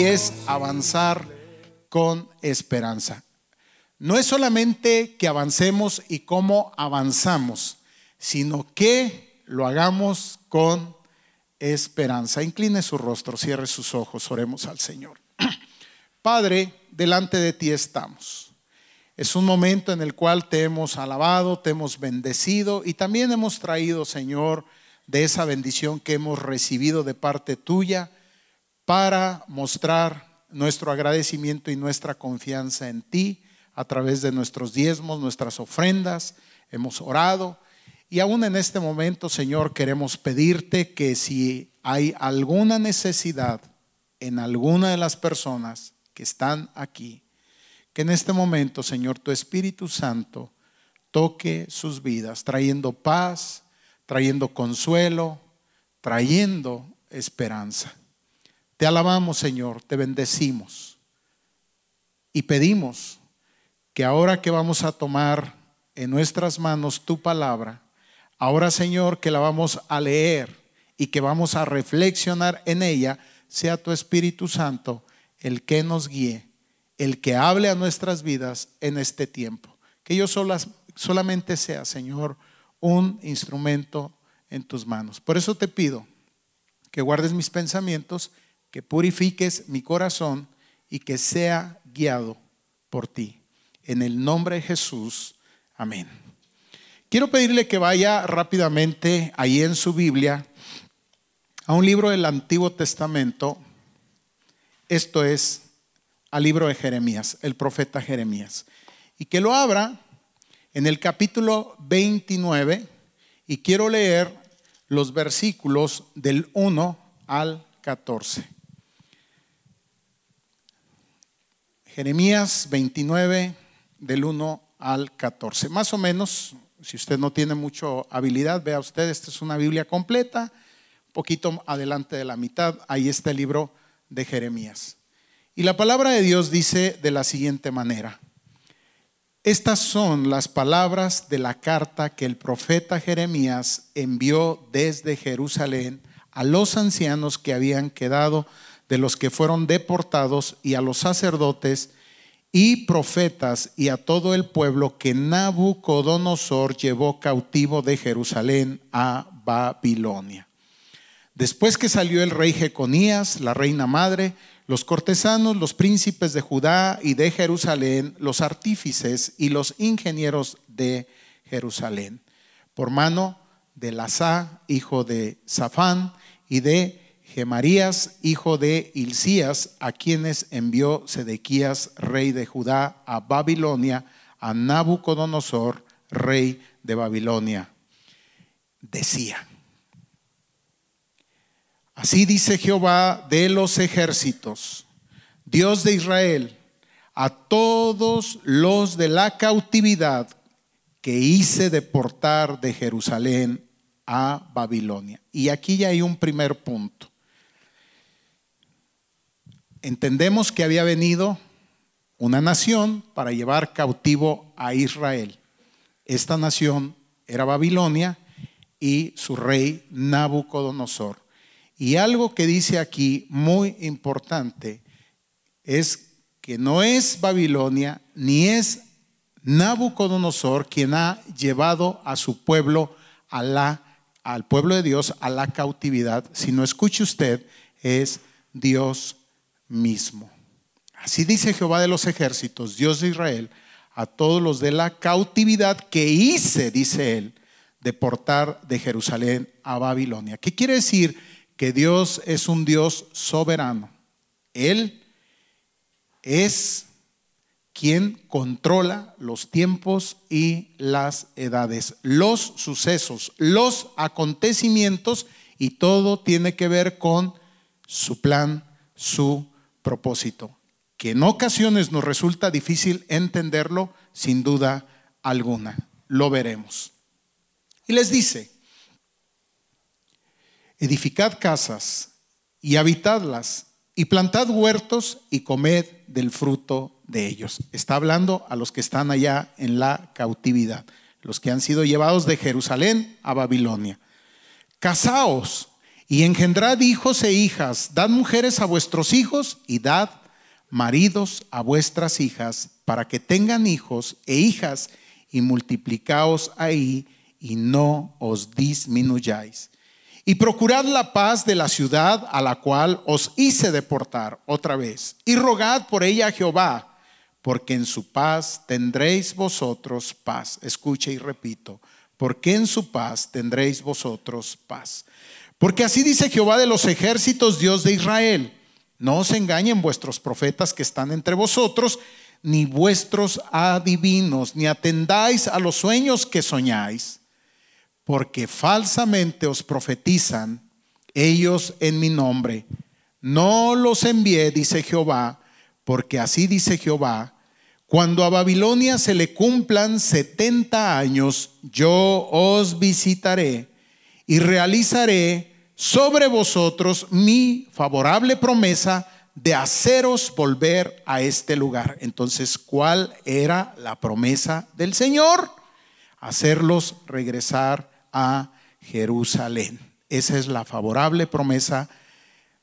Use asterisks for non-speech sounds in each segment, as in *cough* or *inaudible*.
hoy es avanzar con esperanza. No es solamente que avancemos y cómo avanzamos, sino que lo hagamos con esperanza. Incline su rostro, cierre sus ojos, oremos al Señor. *clears throat* Padre, delante de ti estamos. Es un momento en el cual te hemos alabado, te hemos bendecido y también hemos traído, Señor, de esa bendición que hemos recibido de parte tuya para mostrar nuestro agradecimiento y nuestra confianza en ti a través de nuestros diezmos, nuestras ofrendas. Hemos orado y aún en este momento, Señor, queremos pedirte que si hay alguna necesidad en alguna de las personas que están aquí, que en este momento, Señor, tu Espíritu Santo toque sus vidas, trayendo paz, trayendo consuelo, trayendo esperanza. Te alabamos, Señor, te bendecimos y pedimos que ahora que vamos a tomar en nuestras manos tu palabra, ahora, Señor, que la vamos a leer y que vamos a reflexionar en ella, sea tu Espíritu Santo el que nos guíe, el que hable a nuestras vidas en este tiempo. Que yo solamente sea, Señor, un instrumento en tus manos. Por eso te pido que guardes mis pensamientos que purifiques mi corazón y que sea guiado por ti. En el nombre de Jesús, amén. Quiero pedirle que vaya rápidamente ahí en su Biblia a un libro del Antiguo Testamento, esto es al libro de Jeremías, el profeta Jeremías, y que lo abra en el capítulo 29 y quiero leer los versículos del 1 al 14. Jeremías 29 del 1 al 14. Más o menos, si usted no tiene mucha habilidad, vea usted, esta es una Biblia completa, un poquito adelante de la mitad, ahí está el libro de Jeremías. Y la palabra de Dios dice de la siguiente manera, estas son las palabras de la carta que el profeta Jeremías envió desde Jerusalén a los ancianos que habían quedado de los que fueron deportados y a los sacerdotes y profetas y a todo el pueblo que Nabucodonosor llevó cautivo de Jerusalén a Babilonia. Después que salió el rey Jeconías, la reina madre, los cortesanos, los príncipes de Judá y de Jerusalén, los artífices y los ingenieros de Jerusalén, por mano de Lasá, hijo de Safán, y de Gemarías, hijo de Hilcías, a quienes envió Sedequías, rey de Judá, a Babilonia, a Nabucodonosor, rey de Babilonia. Decía, así dice Jehová de los ejércitos, Dios de Israel, a todos los de la cautividad que hice deportar de Jerusalén a Babilonia. Y aquí ya hay un primer punto entendemos que había venido una nación para llevar cautivo a Israel. Esta nación era Babilonia y su rey Nabucodonosor. Y algo que dice aquí muy importante es que no es Babilonia ni es Nabucodonosor quien ha llevado a su pueblo al pueblo de Dios a la cautividad, sino escuche usted, es Dios mismo. Así dice Jehová de los ejércitos, Dios de Israel, a todos los de la cautividad que hice, dice él, deportar de Jerusalén a Babilonia. ¿Qué quiere decir? Que Dios es un Dios soberano. Él es quien controla los tiempos y las edades, los sucesos, los acontecimientos y todo tiene que ver con su plan, su propósito, que en ocasiones nos resulta difícil entenderlo, sin duda alguna. Lo veremos. Y les dice, edificad casas y habitadlas, y plantad huertos y comed del fruto de ellos. Está hablando a los que están allá en la cautividad, los que han sido llevados de Jerusalén a Babilonia. Casaos y engendrad hijos e hijas, dad mujeres a vuestros hijos y dad maridos a vuestras hijas, para que tengan hijos e hijas, y multiplicaos ahí y no os disminuyáis. Y procurad la paz de la ciudad a la cual os hice deportar otra vez. Y rogad por ella a Jehová, porque en su paz tendréis vosotros paz. Escuche y repito, porque en su paz tendréis vosotros paz. Porque así dice Jehová de los ejércitos, Dios de Israel. No os engañen vuestros profetas que están entre vosotros, ni vuestros adivinos, ni atendáis a los sueños que soñáis porque falsamente os profetizan ellos en mi nombre. No los envié, dice Jehová, porque así dice Jehová, cuando a Babilonia se le cumplan setenta años, yo os visitaré y realizaré sobre vosotros mi favorable promesa de haceros volver a este lugar. Entonces, ¿cuál era la promesa del Señor? Hacerlos regresar a Jerusalén. Esa es la favorable promesa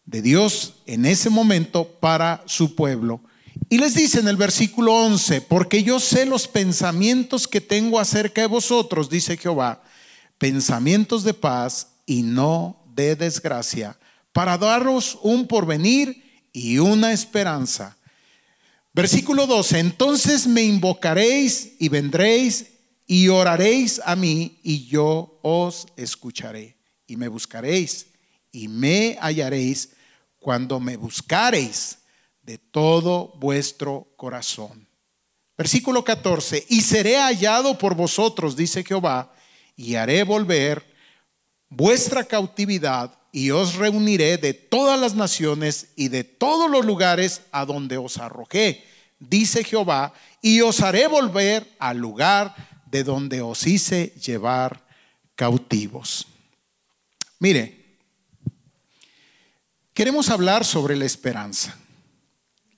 de Dios en ese momento para su pueblo. Y les dice en el versículo 11, porque yo sé los pensamientos que tengo acerca de vosotros, dice Jehová, pensamientos de paz y no de desgracia, para daros un porvenir y una esperanza. Versículo 12, entonces me invocaréis y vendréis y oraréis a mí y yo os escucharé y me buscaréis y me hallaréis cuando me buscareis de todo vuestro corazón. Versículo 14, y seré hallado por vosotros, dice Jehová, y haré volver vuestra cautividad y os reuniré de todas las naciones y de todos los lugares a donde os arrojé, dice Jehová, y os haré volver al lugar de donde os hice llevar cautivos. Mire, queremos hablar sobre la esperanza.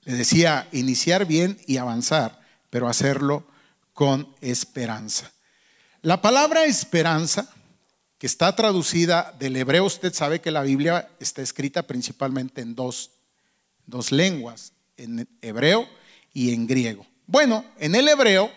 Le decía, iniciar bien y avanzar, pero hacerlo con esperanza. La palabra esperanza, que está traducida del hebreo, usted sabe que la Biblia está escrita principalmente en dos, dos lenguas, en hebreo y en griego. Bueno, en el hebreo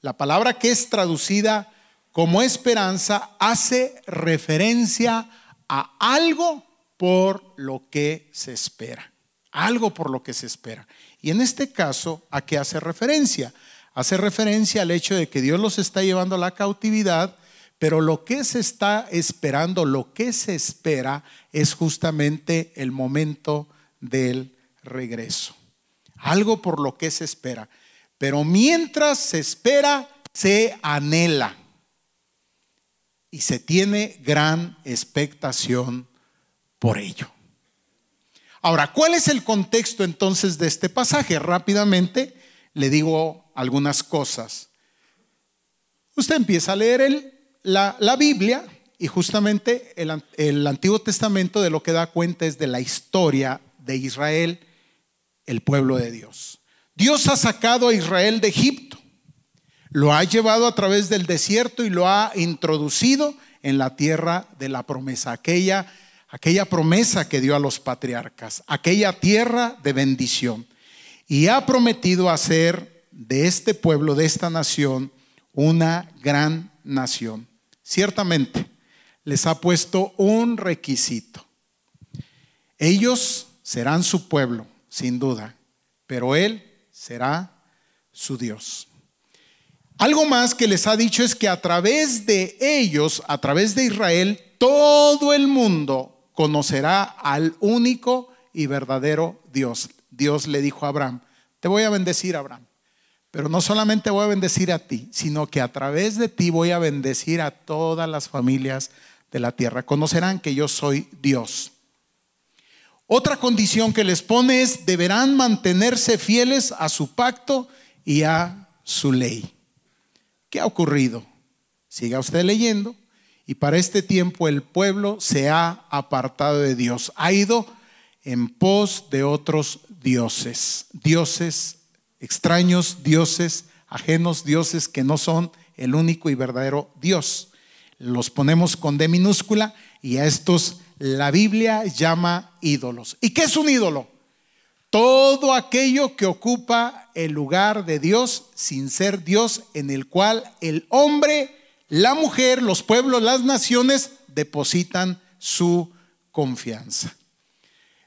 la palabra que es traducida como esperanza hace referencia a algo por lo que se espera. Algo por lo que se espera. Y en este caso, ¿a qué hace referencia? Hace referencia al hecho de que Dios los está llevando a la cautividad, pero lo que se está esperando, lo que se espera es justamente el momento del regreso. Algo por lo que se espera. Pero mientras se espera, se anhela y se tiene gran expectación por ello. Ahora, ¿cuál es el contexto entonces de este pasaje? Rápidamente le digo algunas cosas. Usted empieza a leer la, Biblia y justamente el, el Antiguo Testamento de lo que da cuenta es de la historia de Israel, el pueblo de Dios. Dios ha sacado a Israel de Egipto, lo ha llevado a través del desierto y lo ha introducido en la tierra de la promesa, aquella, aquella promesa que dio a los patriarcas, aquella tierra de bendición. Y ha prometido hacer de este pueblo, de esta nación, una gran nación. Ciertamente, les ha puesto un requisito. Ellos serán su pueblo, sin duda, pero Él será su Dios. Algo más que les ha dicho es que a través de ellos, a través de Israel, todo el mundo conocerá al único y verdadero Dios. Dios le dijo a Abraham, te voy a bendecir, Abraham. Pero no solamente voy a bendecir a ti, sino que a través de ti voy a bendecir a todas las familias de la tierra. Conocerán que yo soy Dios. Otra condición que les pone es, deberán mantenerse fieles a su pacto y a su ley. ¿Qué ha ocurrido? Siga usted leyendo y para este tiempo el pueblo se ha apartado de Dios, ha ido en pos de otros dioses, dioses extraños, dioses ajenos, dioses que no son el único y verdadero Dios. Los ponemos con D minúscula y a estos la Biblia llama ídolos. ¿Y qué es un ídolo? Todo aquello que ocupa el lugar de Dios sin ser Dios en el cual el hombre, la mujer, los pueblos, las naciones depositan su confianza.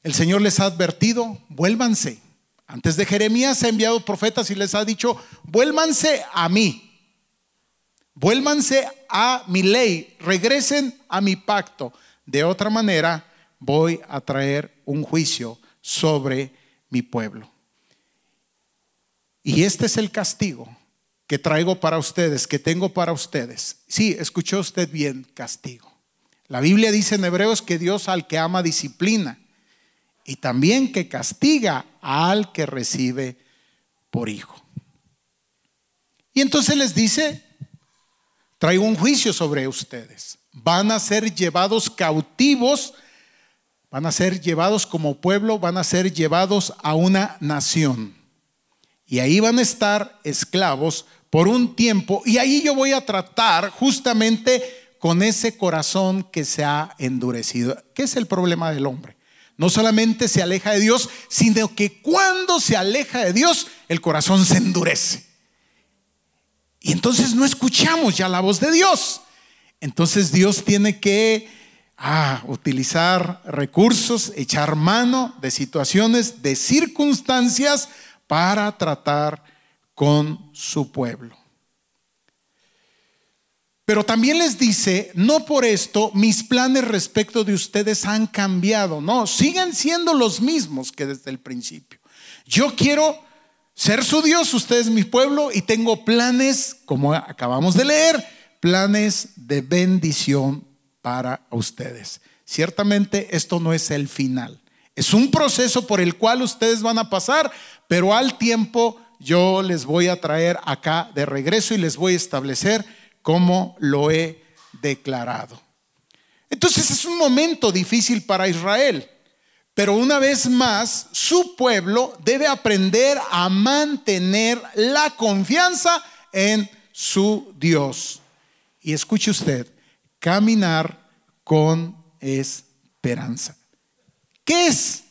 El Señor les ha advertido, vuélvanse. Antes de Jeremías ha enviado profetas y les ha dicho, vuélvanse a mí. Vuélvanse a mi ley, regresen a mi pacto. De otra manera, voy a traer un juicio sobre mi pueblo. Y este es el castigo que traigo para ustedes, que tengo para ustedes. Sí, escuchó usted bien, castigo. La Biblia dice en Hebreos que Dios al que ama disciplina y también que castiga al que recibe por hijo. Y entonces les dice, traigo un juicio sobre ustedes. Van a ser llevados cautivos, van a ser llevados como pueblo, van a ser llevados a una nación. Y ahí van a estar esclavos por un tiempo. Y ahí yo voy a tratar justamente con ese corazón que se ha endurecido. ¿Qué es el problema del hombre? No solamente se aleja de Dios, sino que cuando se aleja de Dios, el corazón se endurece. Y entonces no escuchamos ya la voz de Dios. Entonces Dios tiene que ah, utilizar recursos, echar mano de situaciones, de circunstancias para tratar con su pueblo. Pero también les dice, no por esto mis planes respecto de ustedes han cambiado, no, siguen siendo los mismos que desde el principio. Yo quiero ser su Dios, ustedes mi pueblo, y tengo planes, como acabamos de leer, planes de bendición para ustedes. Ciertamente esto no es el final, es un proceso por el cual ustedes van a pasar, pero al tiempo yo les voy a traer acá de regreso y les voy a establecer como lo he declarado. Entonces es un momento difícil para Israel, pero una vez más su pueblo debe aprender a mantener la confianza en su Dios. Y escuche usted, caminar con esperanza. ¿Qué es?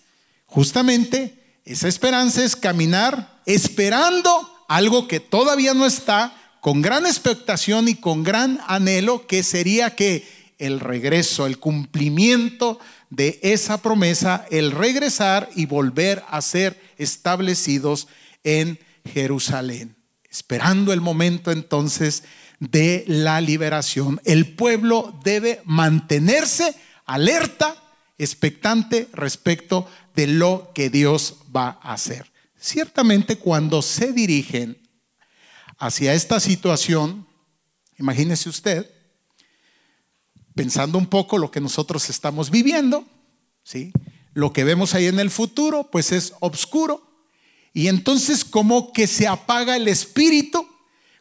Justamente esa esperanza es caminar esperando algo que todavía no está, con gran expectación y con gran anhelo que sería que el regreso, el cumplimiento de esa promesa, el regresar y volver a ser establecidos en Jerusalén. Esperando el momento entonces de la liberación. El pueblo debe mantenerse alerta, expectante respecto de lo que Dios va a hacer. Ciertamente cuando se dirigen hacia esta situación, imagínese usted, pensando un poco lo que nosotros estamos viviendo, ¿sí? Lo que vemos ahí en el futuro, pues es oscuro. Y entonces como que se apaga el espíritu,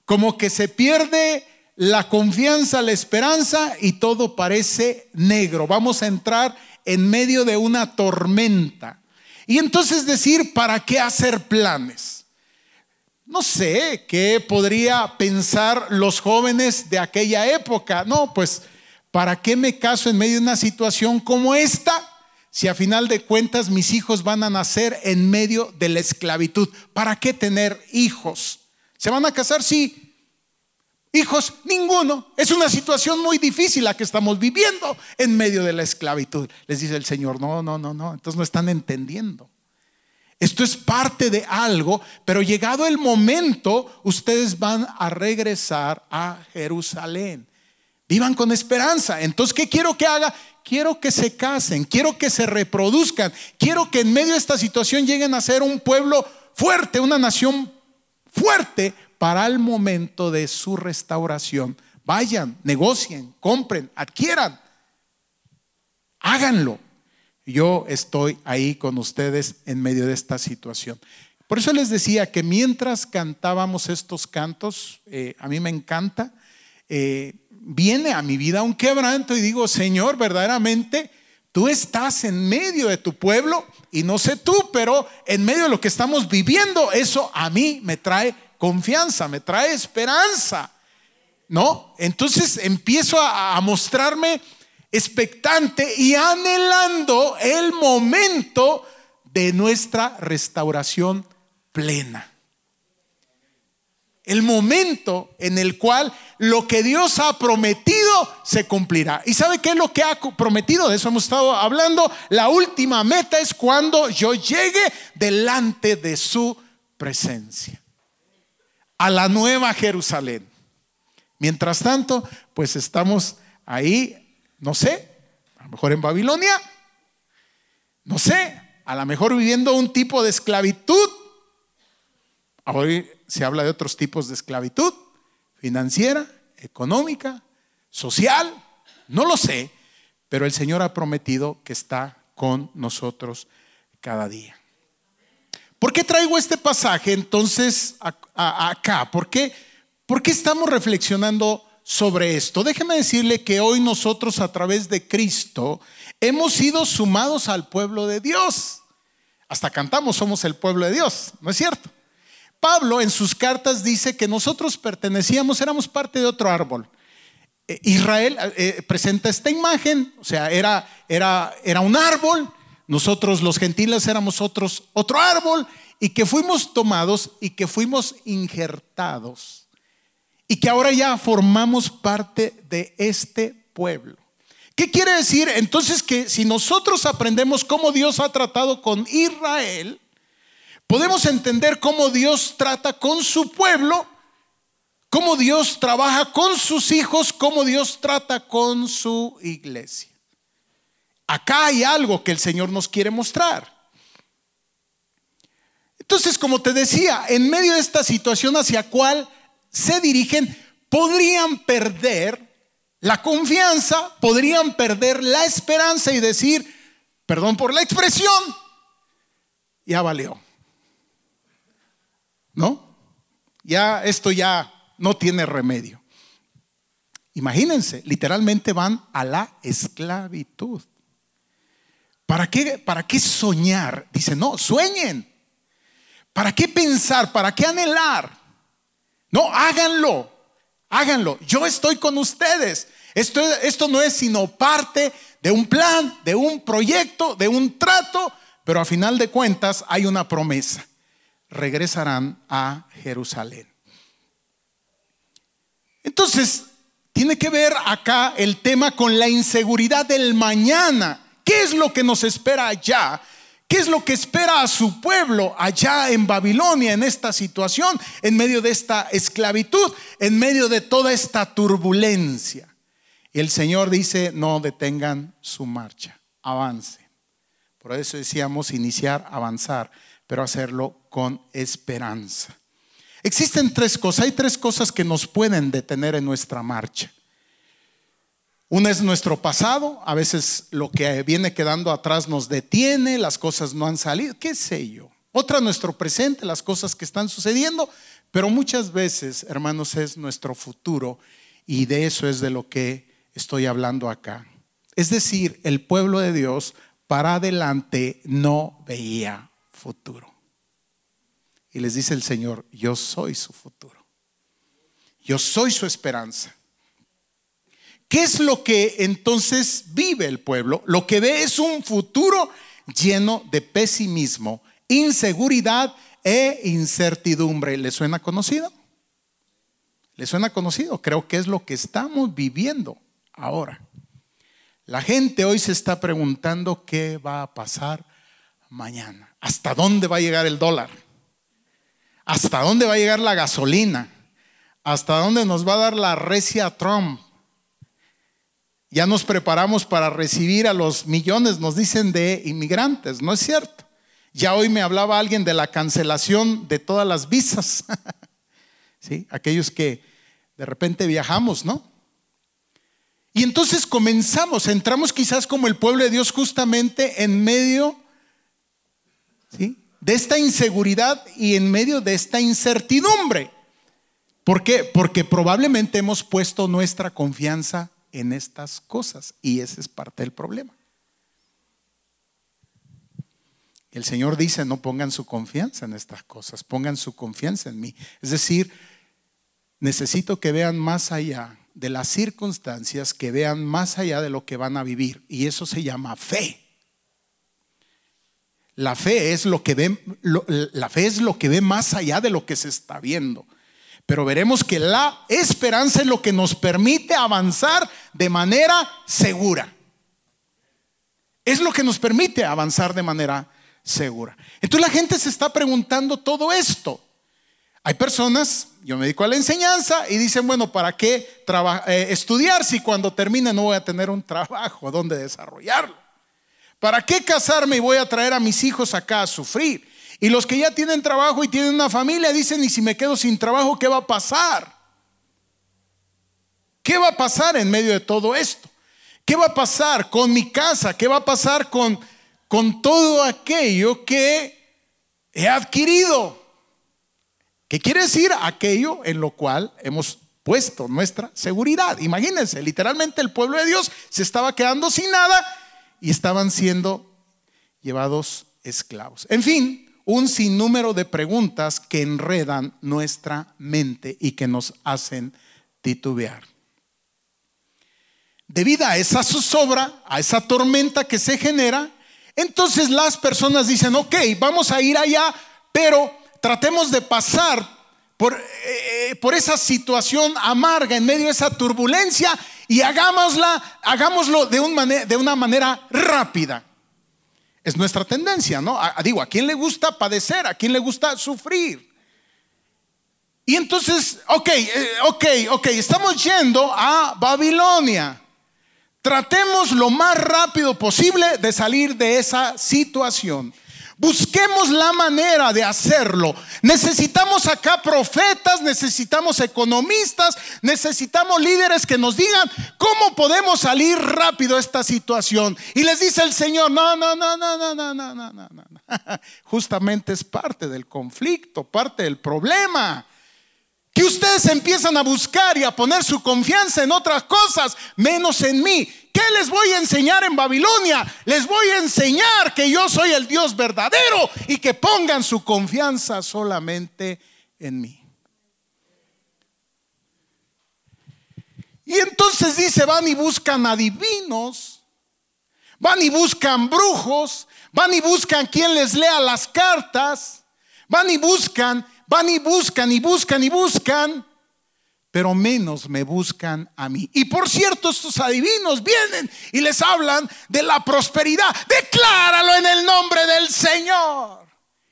como que se pierde la confianza, la esperanza y todo parece negro. Vamos a entrar en medio de una tormenta. Y entonces decir, ¿para qué hacer planes? No sé qué podría pensar los jóvenes de aquella época. No, pues, ¿para qué me caso en medio de una situación como esta? Si a final de cuentas mis hijos van a nacer en medio de la esclavitud. ¿Para qué tener hijos? ¿Se van a casar? Sí. Hijos, ninguno. Es una situación muy difícil la que estamos viviendo en medio de la esclavitud. Les dice el Señor, no, no, no, no. Entonces no están entendiendo. Esto es parte de algo, pero llegado el momento, ustedes van a regresar a Jerusalén. Vivan con esperanza. Entonces, ¿qué quiero que haga? Quiero que se casen, quiero que se reproduzcan, quiero que en medio de esta situación lleguen a ser un pueblo fuerte, una nación fuerte para el momento de su restauración. Vayan, negocien, compren, adquieran, háganlo yo estoy ahí con ustedes en medio de esta situación. Por eso les decía que mientras cantábamos estos cantos, eh, a mí me encanta, eh, viene a mi vida un quebranto y digo, Señor, verdaderamente tú estás en medio de tu pueblo y no sé tú, pero en medio de lo que estamos viviendo, eso a mí me trae confianza, me trae esperanza. ¿No? Entonces empiezo a, a mostrarme expectante y anhelando el momento de nuestra restauración plena. El momento en el cual lo que Dios ha prometido se cumplirá. ¿Y sabe qué es lo que ha prometido? De eso hemos estado hablando. La última meta es cuando yo llegue delante de su presencia. A la nueva Jerusalén. Mientras tanto, pues estamos ahí, no sé, a lo mejor en Babilonia, no sé, a lo mejor viviendo un tipo de esclavitud. Hoy se habla de otros tipos de esclavitud, financiera, económica, social, no lo sé, pero el Señor ha prometido que está con nosotros cada día. ¿Por qué traigo este pasaje entonces acá? ¿Por qué, ¿Por qué estamos reflexionando sobre esto? Déjeme decirle que hoy nosotros a través de Cristo hemos sido sumados al pueblo de Dios. Hasta cantamos, somos el pueblo de Dios, ¿no es cierto? Pablo en sus cartas dice que nosotros pertenecíamos, éramos parte de otro árbol. Eh, Israel eh, presenta esta imagen, o sea, era, era, era un árbol, nosotros los gentiles éramos otros, otro árbol, y que fuimos tomados y que fuimos injertados, y que ahora ya formamos parte de este pueblo. ¿Qué quiere decir? Entonces que si nosotros aprendemos cómo Dios ha tratado con Israel, podemos entender cómo Dios trata con su pueblo, cómo Dios trabaja con sus hijos, cómo Dios trata con su iglesia. Acá hay algo que el Señor nos quiere mostrar. Entonces, como te decía, en medio de esta situación hacia cual se dirigen, podrían perder la confianza, podrían perder la esperanza y decir, perdón por la expresión, ya valió. ¿No? Ya esto ya no tiene remedio. Imagínense, literalmente van a la esclavitud. ¿Para qué, ¿Para qué soñar? Dice, no, sueñen. ¿Para qué pensar? ¿Para qué anhelar? No, háganlo. Háganlo. Yo estoy con ustedes. Esto, esto no es sino parte de un plan, de un proyecto, de un trato, pero a final de cuentas hay una promesa. Regresarán a Jerusalén. Entonces, tiene que ver acá el tema con la inseguridad del mañana. ¿Qué es lo que nos espera allá? ¿Qué es lo que espera a su pueblo allá en Babilonia, en esta situación, en medio de esta esclavitud, en medio de toda esta turbulencia? Y el Señor dice, no detengan su marcha, avancen. Por eso decíamos iniciar, avanzar, pero hacerlo con esperanza. Existen tres cosas, hay tres cosas que nos pueden detener en nuestra marcha. Una es nuestro pasado, a veces lo que viene quedando atrás nos detiene, las cosas no han salido, qué sé yo. Otra nuestro presente, las cosas que están sucediendo, pero muchas veces, hermanos, es nuestro futuro y de eso es de lo que estoy hablando acá. Es decir, el pueblo de Dios para adelante no veía futuro. Y les dice el Señor, yo soy su futuro. Yo soy su esperanza. ¿Qué es lo que entonces vive el pueblo? Lo que ve es un futuro lleno de pesimismo, inseguridad e incertidumbre. ¿Le suena conocido? ¿Le suena conocido? Creo que es lo que estamos viviendo ahora. La gente hoy se está preguntando qué va a pasar mañana. ¿Hasta dónde va a llegar el dólar? ¿Hasta dónde va a llegar la gasolina? ¿Hasta dónde nos va a dar la recia Trump? Ya nos preparamos para recibir a los millones, nos dicen, de inmigrantes, ¿no es cierto? Ya hoy me hablaba alguien de la cancelación de todas las visas. *laughs* ¿Sí? Aquellos que de repente viajamos, ¿no? Y entonces comenzamos, entramos quizás como el pueblo de Dios justamente en medio de esta inseguridad y en medio de esta incertidumbre. ¿Por qué? Porque probablemente hemos puesto nuestra confianza en estas cosas y ese es parte del problema. El Señor dice, no pongan su confianza en estas cosas, pongan su confianza en mí. Es decir, necesito que vean más allá de las circunstancias, que vean más allá de lo que van a vivir. Y eso se llama fe. La fe es lo que ve, la fe es lo que ve más allá de lo que se está viendo. Pero veremos que la esperanza es lo que nos permite avanzar de manera segura. Es lo que nos permite avanzar de manera segura. Entonces la gente se está preguntando todo esto. Hay personas, yo me dedico a la enseñanza y dicen, bueno, ¿para qué eh, estudiar si cuando termine no voy a tener un trabajo donde desarrollarlo? ¿Para qué casarme y voy a traer a mis hijos acá a sufrir? Y los que ya tienen trabajo y tienen una familia dicen, ¿y si me quedo sin trabajo, qué va a pasar? ¿Qué va a pasar en medio de todo esto? ¿Qué va a pasar con mi casa? ¿Qué va a pasar con con todo aquello que he adquirido. ¿Qué quiere decir aquello en lo cual hemos puesto nuestra seguridad? Imagínense, literalmente el pueblo de Dios se estaba quedando sin nada y estaban siendo llevados esclavos. En fin, un sinnúmero de preguntas que enredan nuestra mente y que nos hacen titubear. Debido a esa zozobra, a esa tormenta que se genera, entonces las personas dicen, ok, vamos a ir allá, pero tratemos de pasar por, eh, por esa situación amarga en medio de esa turbulencia y hagámosla, hagámoslo de, un de una manera rápida. Es nuestra tendencia, ¿no? digo, ¿a quién le gusta padecer? ¿A quién le gusta sufrir? Y entonces, ok, eh, ok, ok, estamos yendo a Babilonia. Tratemos lo más rápido posible de salir de esa situación. Busquemos la manera de hacerlo. Necesitamos acá profetas, necesitamos economistas, necesitamos líderes que nos digan cómo podemos salir rápido de esta situación. Y les dice el Señor, no, no, no, no, no, no, no, no, no. *laughs* Justamente es parte del conflicto, parte del problema que ustedes empiezan a buscar y a poner su confianza en otras cosas, menos en mí. ¿Qué les voy a enseñar en Babilonia? Les voy a enseñar que yo soy el Dios verdadero y que pongan su confianza solamente en mí. Y entonces dice, van y buscan adivinos, van y buscan brujos, van y buscan quien les lea las cartas, van y buscan Van y buscan y buscan y buscan, pero menos me buscan a mí. Y por cierto, estos adivinos vienen y les hablan de la prosperidad. Decláralo en el nombre del Señor.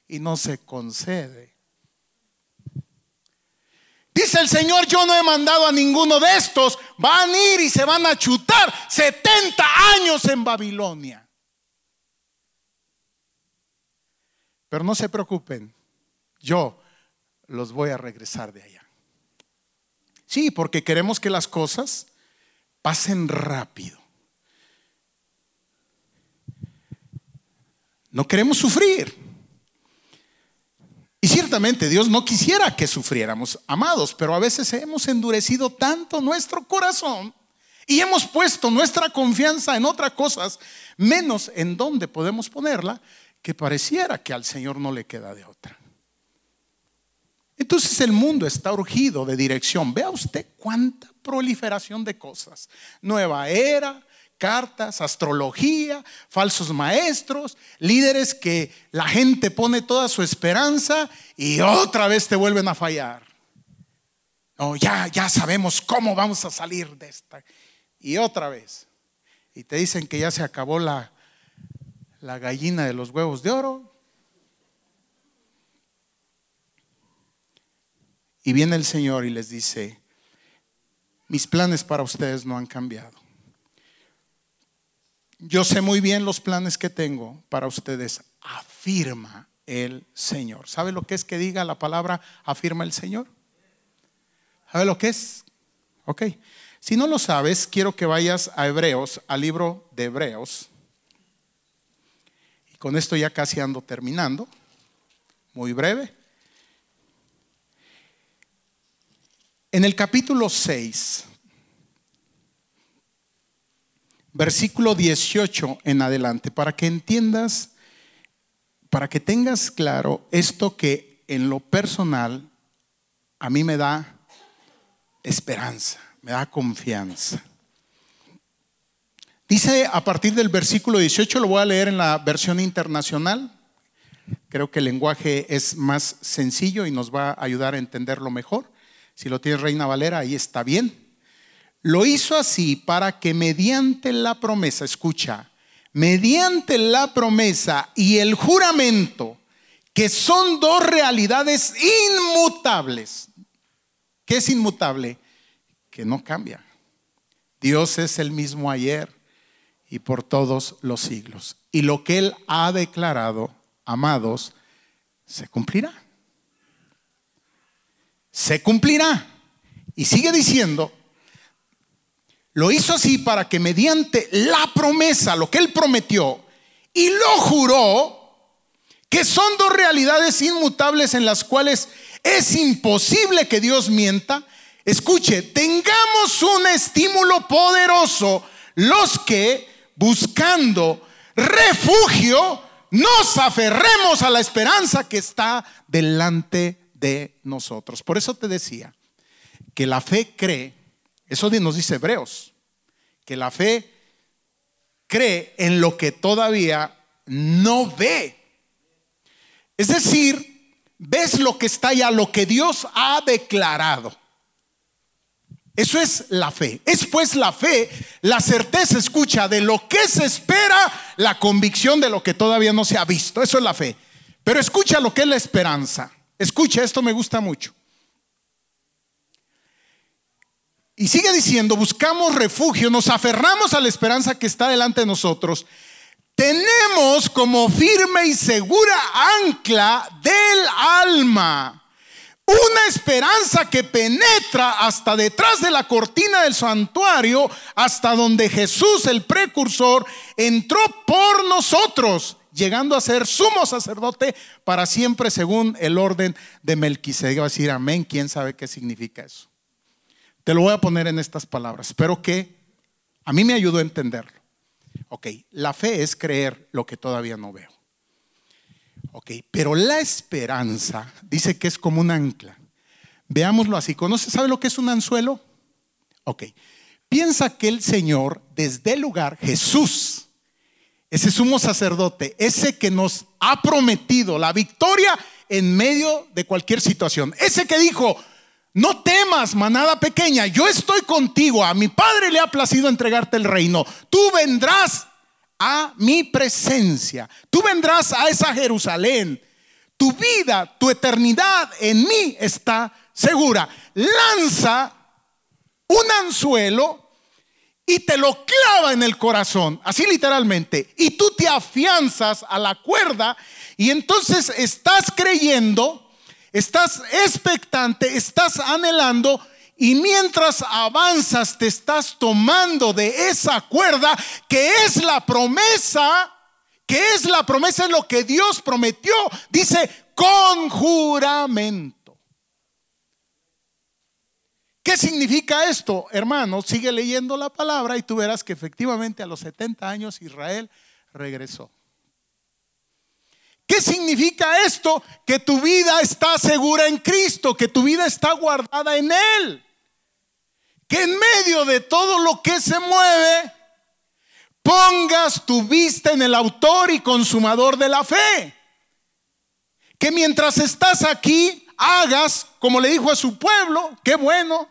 Y no se concede. Dice el Señor, yo no he mandado a ninguno de estos. Van a ir y se van a chutar 70 años en Babilonia. Pero no se preocupen, yo los voy a regresar de allá. Sí, porque queremos que las cosas pasen rápido. No queremos sufrir. Y ciertamente Dios no quisiera que sufriéramos, amados, pero a veces hemos endurecido tanto nuestro corazón y hemos puesto nuestra confianza en otras cosas, menos en donde podemos ponerla, que pareciera que al Señor no le queda de otra. Entonces el mundo está urgido de dirección. Vea usted cuánta proliferación de cosas. Nueva era, cartas, astrología, falsos maestros, líderes que la gente pone toda su esperanza y otra vez te vuelven a fallar. Oh, ya, ya sabemos cómo vamos a salir de esta. Y otra vez. Y te dicen que ya se acabó la, la gallina de los huevos de oro Y viene el Señor y les dice, mis planes para ustedes no han cambiado. Yo sé muy bien los planes que tengo para ustedes, afirma el Señor. ¿Sabe lo que es que diga la palabra afirma el Señor? ¿Sabe lo que es? Ok. Si no lo sabes, quiero que vayas a Hebreos, al libro de Hebreos. Y con esto ya casi ando terminando. Muy breve. En el capítulo 6, versículo 18 en adelante, para que entiendas, para que tengas claro esto que en lo personal a mí me da esperanza, me da confianza. Dice a partir del versículo 18, lo voy a leer en la versión internacional. Creo que el lenguaje es más sencillo y nos va a ayudar a entenderlo mejor. Si lo tiene Reina Valera, ahí está bien. Lo hizo así para que mediante la promesa, escucha, mediante la promesa y el juramento, que son dos realidades inmutables. ¿Qué es inmutable? Que no cambia. Dios es el mismo ayer y por todos los siglos. Y lo que Él ha declarado, amados, se cumplirá. Se cumplirá. Y sigue diciendo, lo hizo así para que mediante la promesa, lo que él prometió, y lo juró, que son dos realidades inmutables en las cuales es imposible que Dios mienta. Escuche, tengamos un estímulo poderoso los que buscando refugio nos aferremos a la esperanza que está delante de nosotros. Por eso te decía que la fe cree eso nos dice Hebreos, que la fe cree en lo que todavía no ve. Es decir, ves lo que está allá, lo que Dios ha declarado. Eso es la fe. Es pues la fe, la certeza, escucha, de lo que se espera, la convicción de lo que todavía no se ha visto. Eso es la fe. Pero escucha lo que es la esperanza. Escucha, esto me gusta mucho. Y sigue diciendo, buscamos refugio, nos aferramos a la esperanza que está delante de nosotros. Tenemos como firme y segura ancla del alma una esperanza que penetra hasta detrás de la cortina del santuario, hasta donde Jesús, el precursor, entró por nosotros, llegando a ser sumo sacerdote para siempre según el orden de Melquisedec. Va a decir amén, ¿quién sabe qué significa eso? Te lo voy a poner en estas palabras. Espero que a mí me ayudó a entenderlo. Ok, la fe es creer lo que todavía no veo. Ok, pero la esperanza dice que es como un ancla. Veámoslo así. ¿Conoce, sabe lo que es un anzuelo? Ok, piensa que el Señor, desde el lugar, Jesús, ese sumo sacerdote, ese que nos ha prometido la victoria en medio de cualquier situación, ese que dijo, no temas, manada pequeña, yo estoy contigo. A mi Padre le ha placido entregarte el reino. Tú vendrás a mi presencia. Tú vendrás a esa Jerusalén. Tu vida, tu eternidad en mí está segura. Lanza un anzuelo y te lo clava en el corazón, así literalmente. Y tú te afianzas a la cuerda y entonces estás creyendo estás expectante, estás anhelando y mientras avanzas te estás tomando de esa cuerda que es la promesa, que es la promesa de lo que Dios prometió. Dice con juramento. ¿Qué significa esto, hermano? Sigue leyendo la palabra y tú verás que efectivamente a los 70 años Israel regresó. ¿Qué significa esto? Que tu vida está segura en Cristo, que tu vida está guardada en Él. Que en medio de todo lo que se mueve, pongas tu vista en el autor y consumador de la fe. Que mientras estás aquí, hagas como le dijo a su pueblo, qué bueno.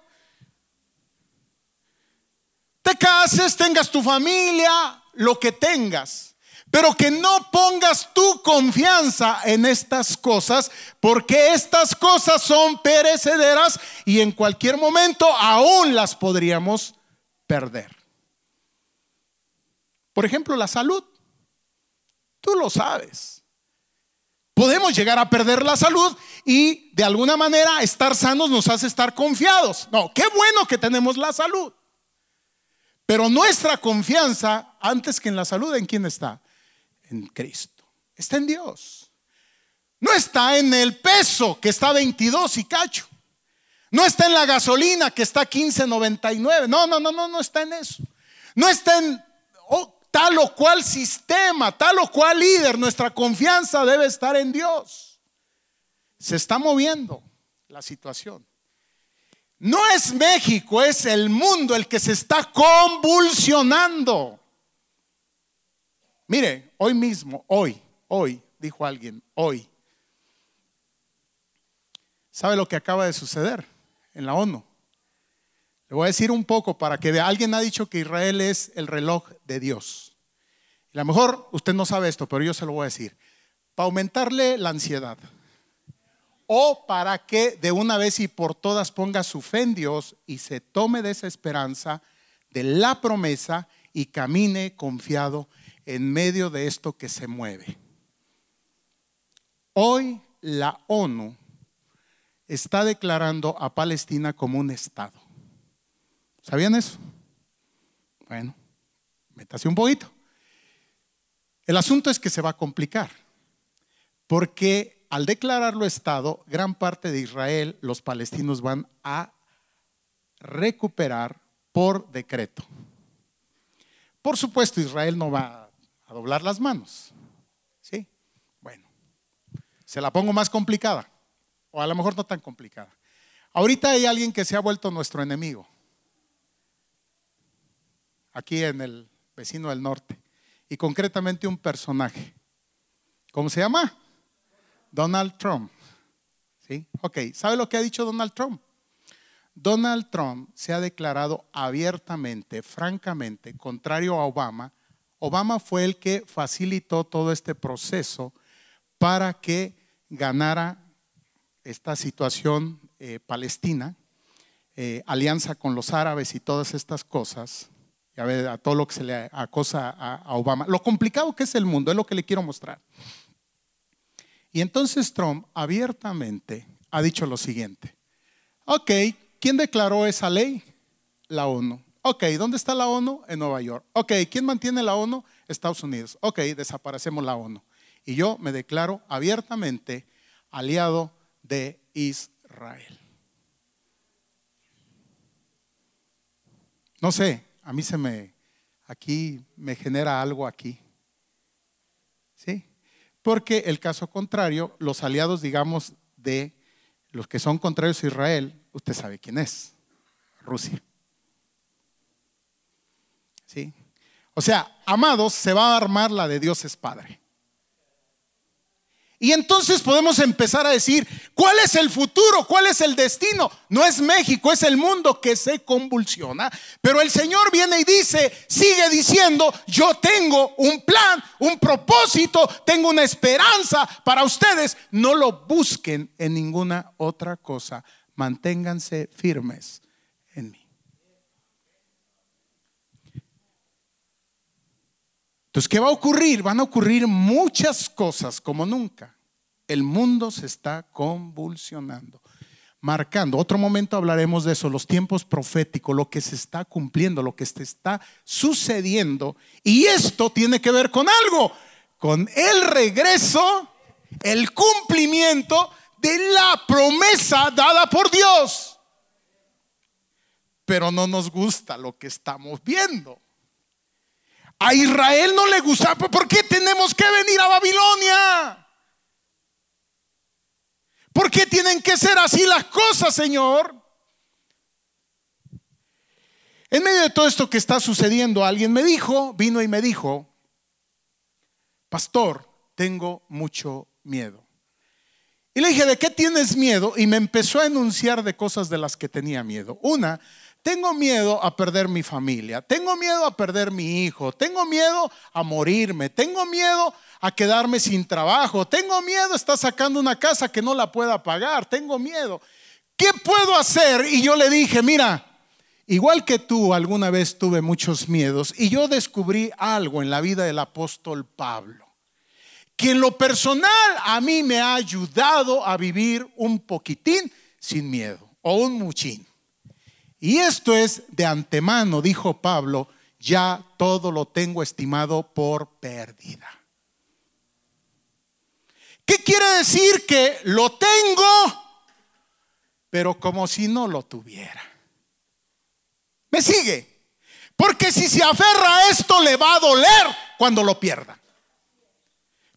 Te cases, tengas tu familia, lo que tengas pero que no pongas tu confianza en estas cosas, porque estas cosas son perecederas y en cualquier momento aún las podríamos perder. Por ejemplo, la salud. Tú lo sabes. Podemos llegar a perder la salud y de alguna manera estar sanos nos hace estar confiados. No, qué bueno que tenemos la salud. Pero nuestra confianza, antes que en la salud, ¿en quién está? en Cristo. Está en Dios. No está en el peso que está 22 y cacho. No está en la gasolina que está 15.99. No, no, no, no, no está en eso. No está en oh, tal o cual sistema, tal o cual líder. Nuestra confianza debe estar en Dios. Se está moviendo la situación. No es México, es el mundo el que se está convulsionando. Mire, hoy mismo, hoy, hoy, dijo alguien, hoy. ¿Sabe lo que acaba de suceder en la ONU? Le voy a decir un poco para que vea. Alguien ha dicho que Israel es el reloj de Dios. a lo mejor usted no sabe esto, pero yo se lo voy a decir. Para aumentarle la ansiedad o para que de una vez y por todas ponga su fe en Dios y se tome de esa esperanza, de la promesa y camine confiado en medio de esto que se mueve. Hoy la ONU está declarando a Palestina como un Estado. ¿Sabían eso? Bueno, métase un poquito. El asunto es que se va a complicar, porque al declararlo Estado, gran parte de Israel, los palestinos van a recuperar por decreto. Por supuesto, Israel no va a doblar las manos. ¿Sí? Bueno, se la pongo más complicada, o a lo mejor no tan complicada. Ahorita hay alguien que se ha vuelto nuestro enemigo, aquí en el vecino del norte, y concretamente un personaje. ¿Cómo se llama? Donald Trump. ¿Sí? Ok, ¿sabe lo que ha dicho Donald Trump? Donald Trump se ha declarado abiertamente, francamente, contrario a Obama. Obama fue el que facilitó todo este proceso para que ganara esta situación eh, palestina, eh, alianza con los árabes y todas estas cosas, ya ve, a todo lo que se le acosa a Obama. Lo complicado que es el mundo, es lo que le quiero mostrar. Y entonces Trump abiertamente ha dicho lo siguiente. Ok, ¿quién declaró esa ley? La ONU. Ok, ¿dónde está la ONU? En Nueva York. Ok, ¿quién mantiene la ONU? Estados Unidos. Ok, desaparecemos la ONU. Y yo me declaro abiertamente aliado de Israel. No sé, a mí se me, aquí me genera algo aquí. ¿Sí? Porque el caso contrario, los aliados, digamos, de los que son contrarios a Israel, usted sabe quién es, Rusia. ¿Sí? O sea, amados, se va a armar la de Dios es Padre. Y entonces podemos empezar a decir, ¿cuál es el futuro? ¿Cuál es el destino? No es México, es el mundo que se convulsiona. Pero el Señor viene y dice, sigue diciendo, yo tengo un plan, un propósito, tengo una esperanza para ustedes. No lo busquen en ninguna otra cosa. Manténganse firmes en mí. Entonces, ¿qué va a ocurrir? Van a ocurrir muchas cosas como nunca. El mundo se está convulsionando, marcando. Otro momento hablaremos de eso, los tiempos proféticos, lo que se está cumpliendo, lo que se está sucediendo. Y esto tiene que ver con algo, con el regreso, el cumplimiento de la promesa dada por Dios. Pero no nos gusta lo que estamos viendo. A Israel no le gusta, ¿por qué tenemos que venir a Babilonia? ¿Por qué tienen que ser así las cosas, Señor? En medio de todo esto que está sucediendo, alguien me dijo, vino y me dijo, pastor, tengo mucho miedo. Y le dije, ¿de qué tienes miedo? Y me empezó a enunciar de cosas de las que tenía miedo. Una, tengo miedo a perder mi familia, tengo miedo a perder mi hijo, tengo miedo a morirme, tengo miedo a quedarme sin trabajo, tengo miedo a estar sacando una casa que no la pueda pagar, tengo miedo. ¿Qué puedo hacer? Y yo le dije, mira, igual que tú alguna vez tuve muchos miedos y yo descubrí algo en la vida del apóstol Pablo, que en lo personal a mí me ha ayudado a vivir un poquitín sin miedo o un muchín. Y esto es de antemano, dijo Pablo, ya todo lo tengo estimado por pérdida. ¿Qué quiere decir que lo tengo pero como si no lo tuviera. ¿Me sigue? Porque si se aferra a esto le va a doler cuando lo pierda.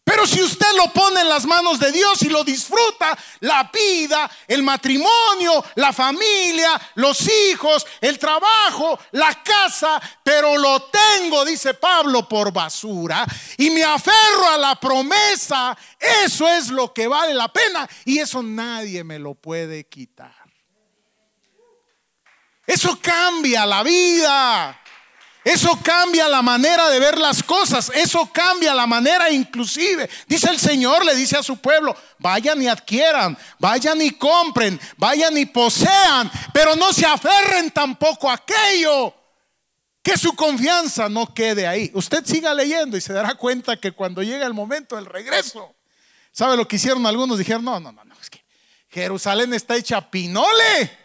Pero si usted lo pone en las manos de Dios y lo disfruta, la vida, el matrimonio, la familia, los hijos, el trabajo, la casa, pero lo tengo, dice Pablo, por basura y me aferro a la promesa, eso es lo que vale la pena y eso nadie me lo puede quitar. Eso cambia la vida. Eso cambia la manera de ver las cosas. Eso cambia la manera inclusive. Dice el Señor, le dice a su pueblo, vayan y adquieran, vayan y compren, vayan y posean, pero no se aferren tampoco a aquello. Que su confianza no quede ahí. Usted siga leyendo y se dará cuenta que cuando llega el momento del regreso, ¿sabe lo que hicieron algunos? Dijeron, no, no, no, no, es que Jerusalén está hecha pinole.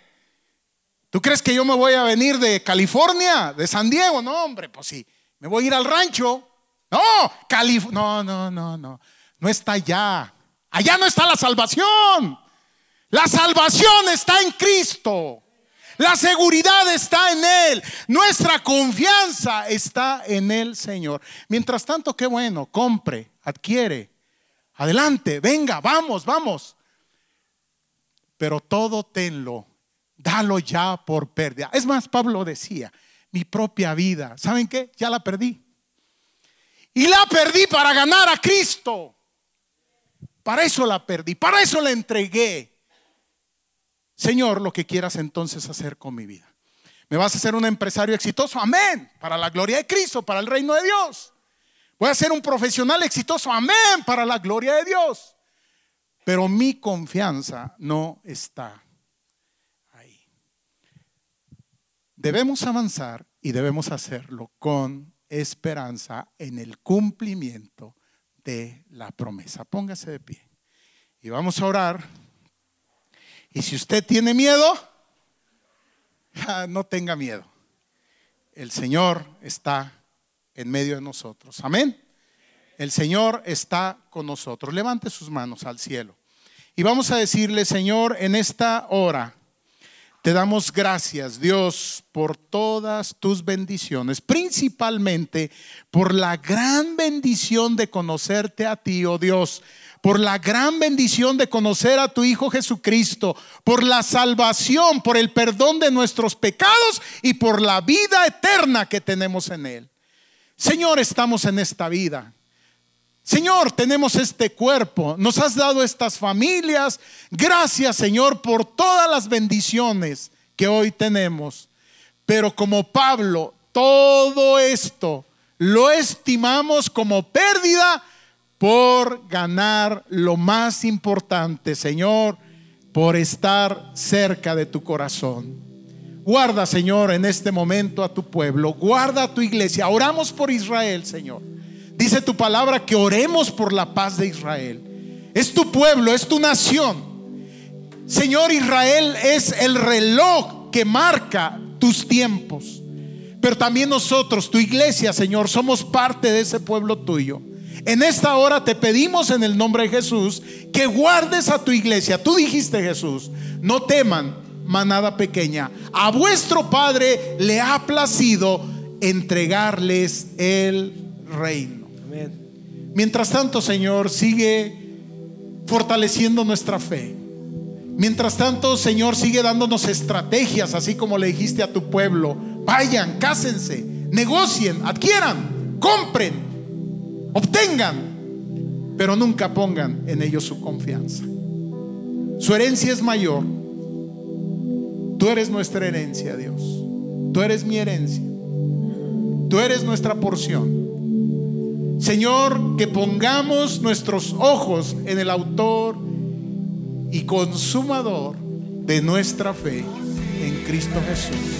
¿Tú crees que yo me voy a venir de California, de San Diego? No, hombre, pues sí. Me voy a ir al rancho. No, Calif no, no, no, no. No está allá. Allá no está la salvación. La salvación está en Cristo. La seguridad está en Él. Nuestra confianza está en el Señor. Mientras tanto, qué bueno, compre, adquiere. Adelante, venga, vamos, vamos. Pero todo tenlo dalo ya por pérdida. Es más, Pablo decía, mi propia vida, ¿saben qué? Ya la perdí. Y la perdí para ganar a Cristo. Para eso la perdí, para eso la entregué. Señor, lo que quieras entonces hacer con mi vida. ¿Me vas a hacer un empresario exitoso? Amén. Para la gloria de Cristo, para el reino de Dios. Voy a ser un profesional exitoso. Amén. Para la gloria de Dios. Pero mi confianza no está Debemos avanzar y debemos hacerlo con esperanza en el cumplimiento de la promesa. Póngase de pie. Y vamos a orar. Y si usted tiene miedo, no tenga miedo. El Señor está en medio de nosotros. Amén. El Señor está con nosotros. Levante sus manos al cielo. Y vamos a decirle, Señor, en esta hora, te damos gracias, Dios, por todas tus bendiciones, principalmente por la gran bendición de conocerte a ti, oh Dios, por la gran bendición de conocer a tu Hijo Jesucristo, por la salvación, por el perdón de nuestros pecados y por la vida eterna que tenemos en Él. Señor, estamos en esta vida Señor, tenemos este cuerpo, nos has dado estas familias. Gracias, Señor, por todas las bendiciones que hoy tenemos. Pero como Pablo, todo esto lo estimamos como pérdida por ganar lo más importante, Señor, por estar cerca de tu corazón. Guarda, Señor, en este momento a tu pueblo, guarda a tu iglesia. Oramos por Israel, Señor. Dice tu palabra que oremos por la paz de Israel. Es tu pueblo, es tu nación. Señor Israel es el reloj que marca tus tiempos. Pero también nosotros, tu iglesia, Señor, somos parte de ese pueblo tuyo. En esta hora te pedimos en el nombre de Jesús que guardes a tu iglesia. Tú dijiste Jesús, no teman manada pequeña. A vuestro Padre le ha placido entregarles el reino. Mientras tanto, Señor, sigue fortaleciendo nuestra fe. Mientras tanto, Señor, sigue dándonos estrategias, así como le dijiste a tu pueblo. Vayan, cásense, negocien, adquieran, compren, obtengan, pero nunca pongan en ellos su confianza. Su herencia es mayor. Tú eres nuestra herencia, Dios. Tú eres mi herencia. Tú eres nuestra porción. Señor, que pongamos nuestros ojos en el autor y consumador de nuestra fe en Cristo Jesús.